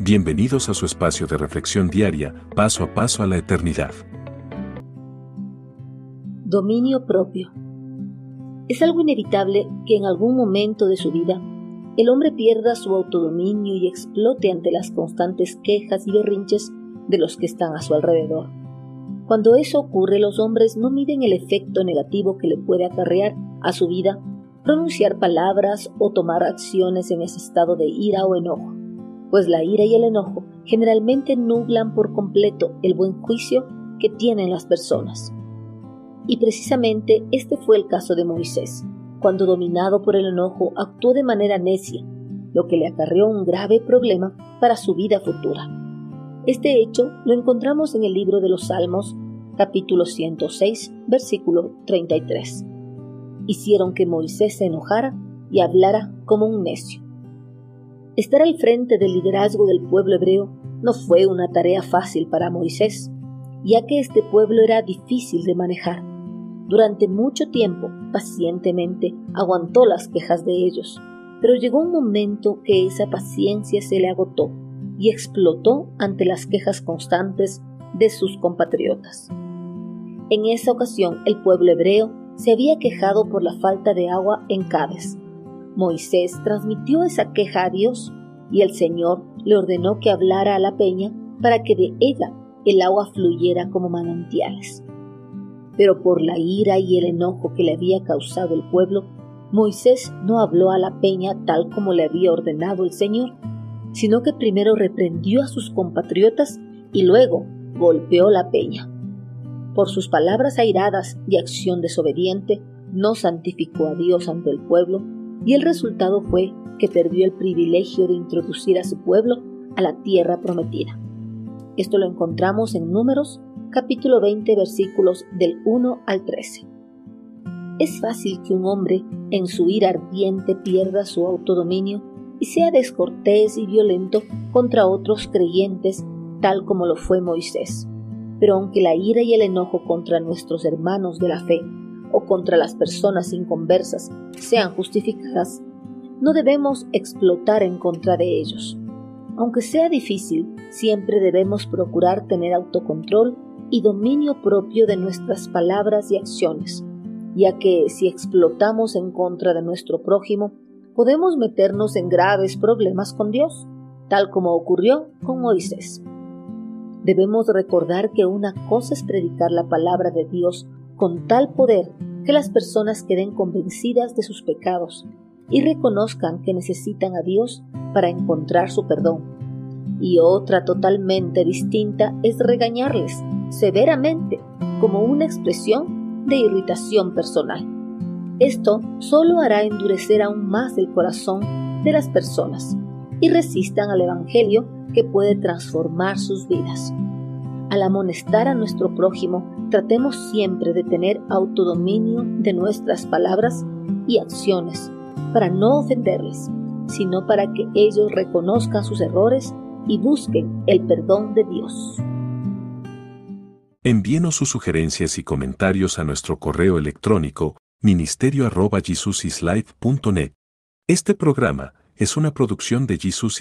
Bienvenidos a su espacio de reflexión diaria, paso a paso a la eternidad. Dominio propio. Es algo inevitable que en algún momento de su vida el hombre pierda su autodominio y explote ante las constantes quejas y berrinches de los que están a su alrededor. Cuando eso ocurre, los hombres no miden el efecto negativo que le puede acarrear a su vida pronunciar palabras o tomar acciones en ese estado de ira o enojo pues la ira y el enojo generalmente nublan por completo el buen juicio que tienen las personas. Y precisamente este fue el caso de Moisés, cuando dominado por el enojo actuó de manera necia, lo que le acarreó un grave problema para su vida futura. Este hecho lo encontramos en el libro de los Salmos, capítulo 106, versículo 33. Hicieron que Moisés se enojara y hablara como un necio. Estar al frente del liderazgo del pueblo hebreo no fue una tarea fácil para Moisés, ya que este pueblo era difícil de manejar. Durante mucho tiempo, pacientemente, aguantó las quejas de ellos, pero llegó un momento que esa paciencia se le agotó y explotó ante las quejas constantes de sus compatriotas. En esa ocasión, el pueblo hebreo se había quejado por la falta de agua en Cádiz, Moisés transmitió esa queja a Dios y el Señor le ordenó que hablara a la peña para que de ella el agua fluyera como manantiales. Pero por la ira y el enojo que le había causado el pueblo, Moisés no habló a la peña tal como le había ordenado el Señor, sino que primero reprendió a sus compatriotas y luego golpeó la peña. Por sus palabras airadas y acción desobediente, no santificó a Dios ante el pueblo, y el resultado fue que perdió el privilegio de introducir a su pueblo a la tierra prometida. Esto lo encontramos en Números capítulo 20 versículos del 1 al 13. Es fácil que un hombre en su ira ardiente pierda su autodominio y sea descortés y violento contra otros creyentes tal como lo fue Moisés. Pero aunque la ira y el enojo contra nuestros hermanos de la fe o contra las personas inconversas sean justificadas, no debemos explotar en contra de ellos. Aunque sea difícil, siempre debemos procurar tener autocontrol y dominio propio de nuestras palabras y acciones, ya que si explotamos en contra de nuestro prójimo, podemos meternos en graves problemas con Dios, tal como ocurrió con Moisés. Debemos recordar que una cosa es predicar la palabra de Dios con tal poder que las personas queden convencidas de sus pecados y reconozcan que necesitan a Dios para encontrar su perdón. Y otra totalmente distinta es regañarles severamente como una expresión de irritación personal. Esto solo hará endurecer aún más el corazón de las personas y resistan al Evangelio que puede transformar sus vidas. Al amonestar a nuestro prójimo, tratemos siempre de tener autodominio de nuestras palabras y acciones, para no ofenderles, sino para que ellos reconozcan sus errores y busquen el perdón de Dios. Envíenos sus sugerencias y comentarios a nuestro correo electrónico ministerio.jesusislife.net. Este programa es una producción de Jesus